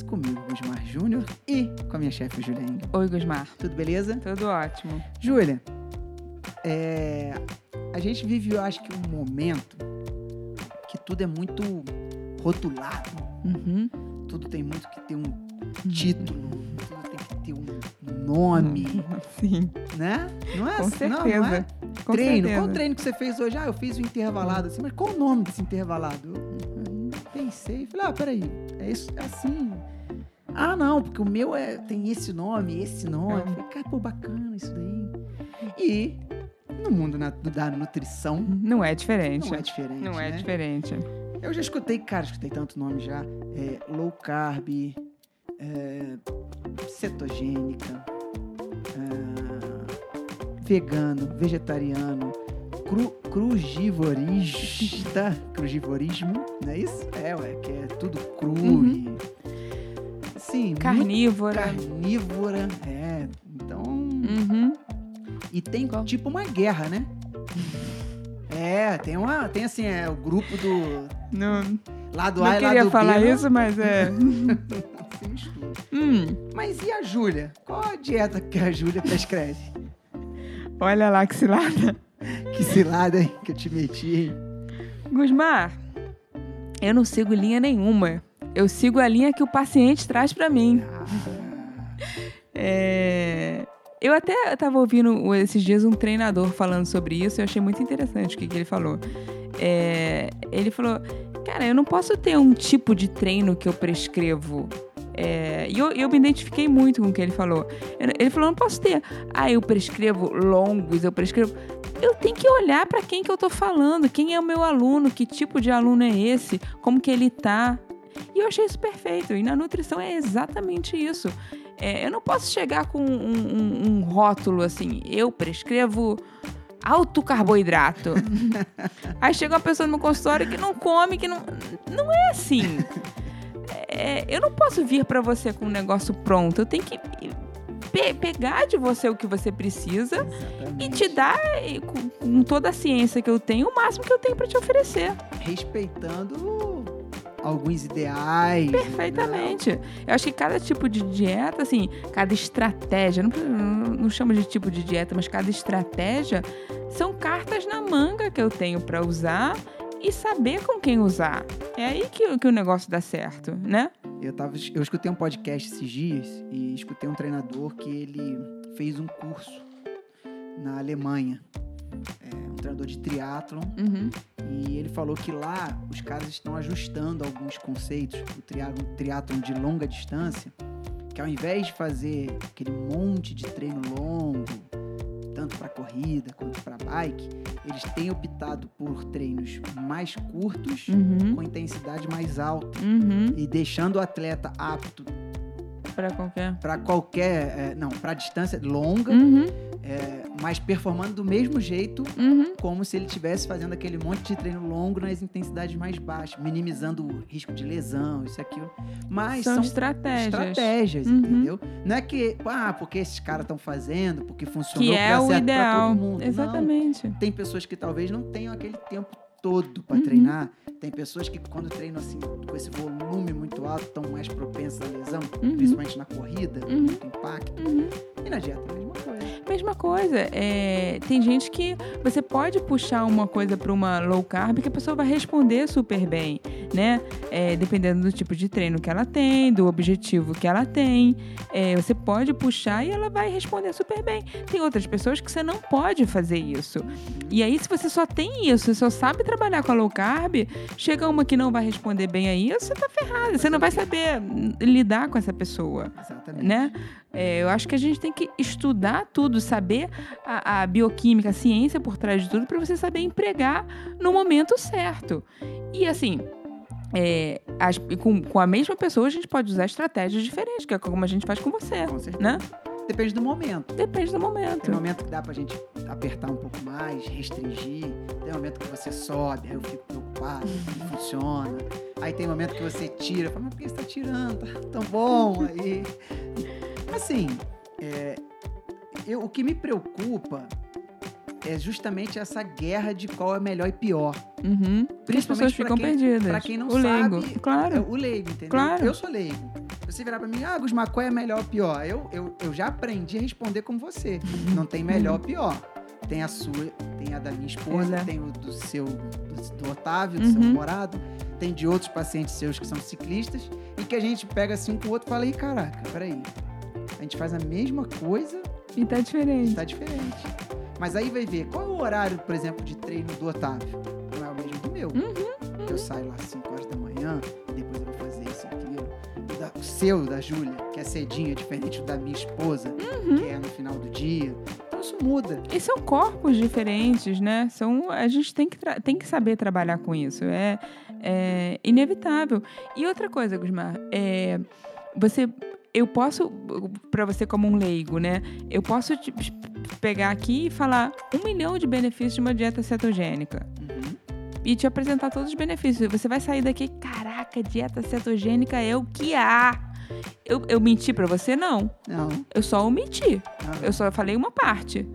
Comigo, Gusmar Júnior, e com a minha chefe, Júlia Engel. Oi, Gusmar. Tudo beleza? Tudo ótimo. Júlia, é, a gente vive, eu acho que, um momento que tudo é muito rotulado. Uhum. Tudo tem muito que ter um título, tudo tem que ter um nome, Sim, né? Não é com assim, não, certeza. não é? Com treino. certeza. Qual treino que você fez hoje? Ah, eu fiz o intervalado assim, mas qual o nome desse intervalado? Eu Uhum. pensei, falei, ah, peraí, é isso, é assim. Ah, não, porque o meu é, tem esse nome, esse nome. É. Falei, cara, pô, bacana isso daí. E no mundo na- da nutrição, Não é diferente. não é diferente. Não é né? diferente. Eu já escutei, cara, escutei tanto nome já. É, low carb, é, cetogênica, é, vegano, vegetariano, cru, crugivorista, crugivorismo, não é isso? É, ué, que é tudo cru Uhum. e... Sim, Carnívora. carnívora, é. Então... Uhum. E tem Qual? tipo uma guerra, né? É, tem uma. Tem assim, é o grupo do. Não, Lado não A e lado queria B. falar não isso, mas é. se mistura. Hum, Mas e a Júlia? Qual a dieta que a Júlia prescreve? olha lá que cilada. Que cilada, hein? Que eu te meti, hein? Gusmar, eu não sigo linha nenhuma. Eu sigo a linha que o paciente traz pra mim. É, Eu até estava ouvindo esses dias um treinador falando sobre isso e eu achei muito interessante o que, que ele falou. É, Ele falou, cara, eu não posso ter um tipo de treino que eu prescrevo. É, E eu, eu me identifiquei muito com o que ele falou. Ele falou, não posso ter, ah, eu prescrevo longos, eu prescrevo... Eu tenho que olhar para quem que eu tô falando, quem é o meu aluno, que tipo de aluno é esse, como que ele tá. E eu achei isso perfeito. E na nutrição é exatamente isso. É, eu não posso chegar com um, um- um rótulo assim, eu prescrevo alto carboidrato. Aí chega uma pessoa no meu consultório que não come, que não. Não é assim. É, eu não posso vir para você com um negócio pronto. Eu tenho que pe- pegar de você o que você precisa e Exatamente. te dar, e com, com toda a ciência que eu tenho, o máximo que eu tenho para te oferecer. Respeitando alguns ideais. né? Perfeitamente. Eu acho que cada tipo de dieta, assim, cada estratégia, não, não, não chamo de tipo de dieta, mas cada estratégia são cartas na manga que eu tenho para usar e saber com quem usar. É aí que, o- que o negócio dá certo, né? Eu, tava, eu escutei um podcast esses dias e escutei um treinador que ele fez um curso na Alemanha. É, um treinador de triatlon. Uhum. E ele falou que lá os caras estão ajustando alguns conceitos. O triatlon, triatlon de longa distância, que ao invés de fazer aquele monte de treino longo, tanto para corrida quanto para bike, eles têm optado por treinos mais curtos, Uhum. com intensidade mais alta. Uhum. E deixando o atleta apto Pra qualquer. para qualquer. é, não, para distância longa, Uhum. é, mas performando do mesmo jeito Uhum. como se ele estivesse fazendo aquele monte de treino longo nas intensidades mais baixas, minimizando o risco de lesão, isso e aquilo. Mas São, são, estratégias. estratégias, Uhum. entendeu? Não é que, ah, porque esses caras estão fazendo, porque funcionou, Que é o ideal. todo mundo. Não. Exatamente. Tem pessoas que talvez não tenham aquele tempo todo para Uhum. treinar. Tem pessoas que quando treinam assim, com esse volume muito alto, estão mais propensas à lesão, Uhum. principalmente na corrida, Uhum. muito impacto. Uhum. E na dieta, a mesma coisa. Mesma coisa. É, tem gente que você pode puxar uma coisa para uma low carb que a pessoa vai responder super bem, né? É, dependendo do tipo de treino que ela tem, do objetivo que ela tem. É, você pode puxar e ela vai responder super bem. Tem outras pessoas que você não pode fazer isso. E aí, se você só tem isso, você só sabe trabalhar com a low carb, chega uma que não vai responder bem a isso, você tá ferrado. Você não vai saber lidar com essa pessoa Exatamente. né? É, eu acho que a gente tem que estudar tudo, saber a, a bioquímica, a ciência por trás de tudo, para você saber empregar no momento certo. E assim, é, as- e com, com a mesma pessoa, a gente pode usar estratégias diferentes, que é como a gente faz com você, Com certeza. né? Depende do momento. Depende do momento. Tem momento que dá pra gente apertar um pouco mais, restringir. Tem momento que você sobe, aí eu fico preocupado, não funciona. Aí tem momento que você tira, fala, mas por que você tá tirando? Tá tão bom aí. Assim, é, eu- o que me preocupa é justamente essa guerra de qual é melhor e pior. Uhum. Porque as pessoas Principalmente ficam quem- perdidas. Pra quem não o leigo, sabe, é claro. o leigo, entendeu? Claro. Eu sou leigo. Você virar pra mim, ah, Gusmar, qual é melhor ou pior? Eu, eu, eu já aprendi a responder como você. Não tem melhor ou pior. Tem a sua, tem a da minha esposa, Exato. tem o do seu, do, do Otávio, do seu Uhum. namorado, tem de outros pacientes seus que são ciclistas, e que a gente pega assim com o outro e fala, Ih, caraca, peraí. A gente faz a mesma coisa E tá diferente. Está diferente. Mas aí vai ver, qual é o horário, por exemplo, de treino do Otávio? Não é o mesmo do meu. Uhum, Eu saio lá às 5 horas da manhã, e depois eu vou fazer isso aquilo. O, da- o seu, da Júlia, que é cedinho, é diferente do da minha esposa, Uhum. que é no final do dia. Então isso muda. E são corpos diferentes, né? São, a gente tem que, tem que saber trabalhar com isso. É, é inevitável. E outra coisa, Gusmar, é, você, eu posso, para você como um leigo, né? Eu posso te pegar aqui e falar um milhão de benefícios de uma dieta cetogênica. Uhum. E te apresentar todos os benefícios. Você vai sair daqui, caraca, dieta cetogênica é o que há. Eu, eu menti para você? Não. Não. Eu só omiti. não. Eu só falei uma parte.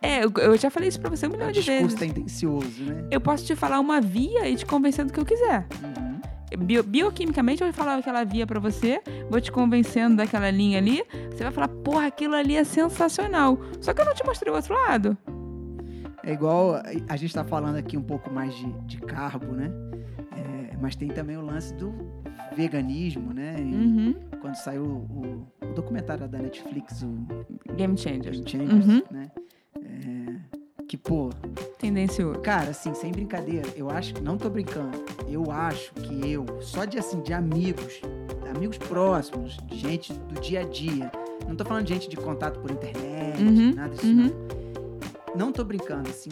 É, eu, eu já falei isso pra você um É milhão um de discurso vezes. tendencioso, né? Eu posso te falar uma via e te convencer do que eu quiser. Uhum. Bio- bioquimicamente, eu vou falar aquela via pra você, vou te convencendo daquela linha ali. Você vai falar, porra, aquilo ali é sensacional. Só que eu não te mostrei o outro lado. É igual, a- gente tá falando aqui um pouco mais de, de carbo, né? É, mas tem também o lance do veganismo, né? Uhum. Quando saiu o, o documentário da Netflix, o Game changer. Game Changers, Uhum. né? É, que, pô, Tendencioso. cara, assim, sem brincadeira, eu acho, não tô brincando, eu acho que eu, só de assim, de amigos, amigos próximos, de gente do dia a dia, não tô falando de gente de contato por internet, Uhum, nada disso, uhum. não. Não tô brincando, assim,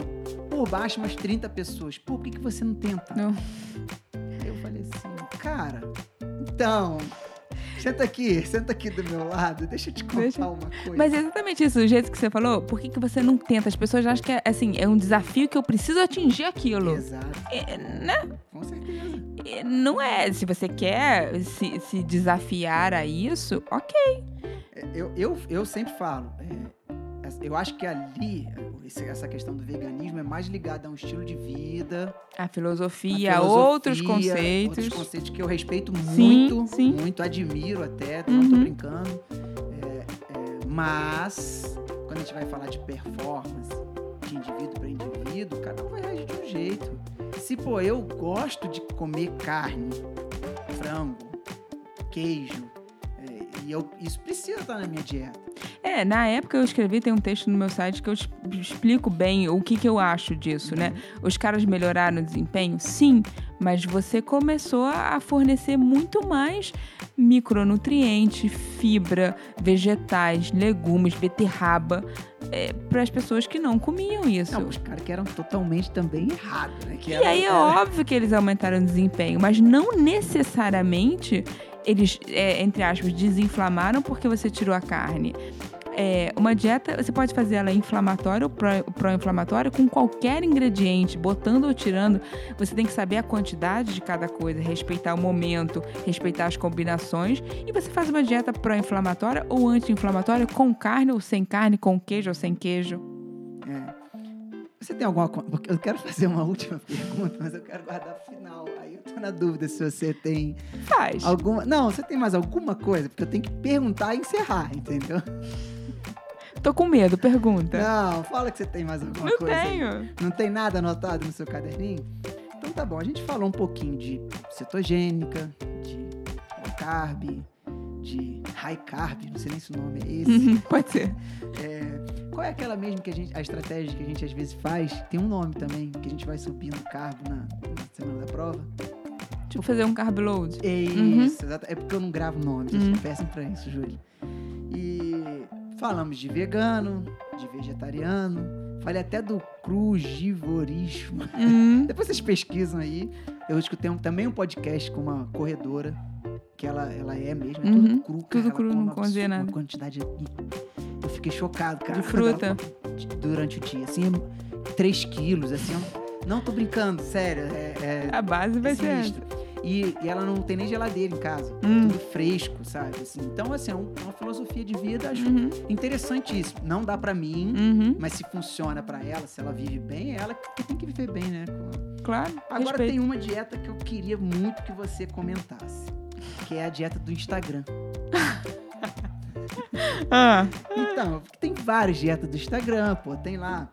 por baixo umas 30 pessoas, por que, que você não tenta? Não. Eu falei assim, cara, então, senta aqui, senta aqui do meu lado, deixa eu te contar Deixa- uma coisa. Mas é exatamente isso, o jeito que você falou, por que, que você não tenta? As pessoas acham que é, assim, é um desafio que eu preciso atingir aquilo. Exato, É, né? com certeza. É, Não é. Se você quer se, se desafiar a isso, ok. É, Eu, eu, eu sempre falo, é, eu acho que ali, essa questão do veganismo é mais ligada a um estilo de vida, A a filosofia, filosofia, outros conceitos. outros conceitos que eu respeito muito, sim. muito, admiro até, não tô Uhum. brincando. É, é, mas, quando a gente vai falar de performance, de indivíduo para indivíduo, cada um vai reagir de um jeito. Se, pô, eu gosto de comer carne, frango, queijo, e eu, isso precisa estar na minha dieta. É, na época eu escrevi, tem um texto no meu site que eu explico bem o que, que eu acho disso, né? Os caras melhoraram o desempenho? Sim, mas você começou a fornecer muito mais micronutrientes, fibra, vegetais, legumes, beterraba, para as pessoas que não comiam isso. Não, os caras que eram totalmente também errados, né? Que E era- aí é era- óbvio que eles aumentaram o desempenho, mas não necessariamente eles, é, entre aspas, desinflamaram porque você tirou a carne. É, uma dieta, você pode fazer ela inflamatória ou pró- pró-inflamatória com qualquer ingrediente, botando ou tirando. Você tem que saber a quantidade de cada coisa, respeitar o momento, respeitar as combinações. E você faz uma dieta pró-inflamatória ou anti-inflamatória com carne ou sem carne, com queijo ou sem queijo. É. Você tem alguma. Eu quero fazer uma última pergunta, mas eu quero guardar pro final. Aí eu tô na dúvida se você tem Faz. alguma. Não, você tem mais alguma coisa? Porque eu tenho que perguntar e encerrar, entendeu? Tô com medo, pergunta. Não, fala que você tem mais alguma Não coisa. aí. tenho. Não tem nada anotado no seu caderninho? Então tá bom, a gente falou um pouquinho de cetogênica, de low carb, de high carb, não sei nem se o nome é esse. Uhum, Pode ser. É, qual é aquela mesmo que a gente, a estratégia que a gente às vezes faz? Tem um nome também, que a gente vai subindo carbo na, na semana da prova. Tipo fazer um carb load. É Uhum. isso, exato. É porque eu não gravo nomes, eu Uhum. sou péssimo pra isso, Júlia. E falamos de vegano, de vegetariano, falei até do crugivorismo. Hum, Depois vocês pesquisam aí. Eu escutei um- também um podcast com uma corredora, que ela, ela é mesmo, é Uhum. tudo cru, cara. Tudo cru, come não absurda- nada. Uma quantidade... Fiquei chocado, cara. De fruta. Durante o dia, assim, 3 quilos, assim. Não tô brincando, sério. É, é- a base vai ser essa. E, e ela não tem nem geladeira em casa. Hum. Tudo fresco, sabe? Assim, então, assim, é um- é uma filosofia de vida, acho Uhum, interessantíssimo. Não dá pra mim, uhum, mas se funciona pra ela, se ela vive bem, é ela que tem que viver bem, né? claro. Agora respeito. tem uma dieta que eu queria muito que você comentasse. que é a dieta do Instagram. Ah, Então, tem várias dietas do Instagram, pô. Tem lá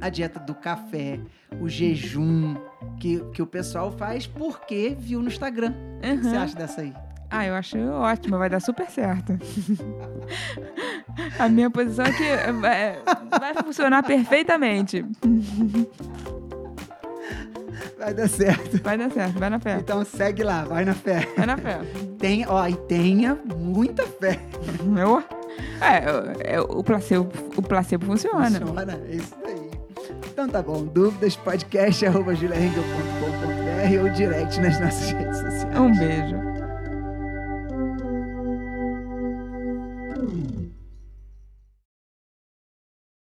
a dieta do café, o jejum, que, que o pessoal faz porque viu no Instagram. O que você uhum. acha dessa aí? Ah, eu acho ótimo, vai dar super certo. A minha posição é que vai, vai funcionar perfeitamente. Vai dar certo. Vai dar certo, vai na fé. Então segue lá, vai na fé. Vai na fé. Tem, ó, e tenha muita fé. Eu, é, é, o, placebo, o placebo funciona. Funciona, é isso daí. Então tá bom, dúvidas, podcast, arroba ou direct nas nossas redes sociais. Um beijo.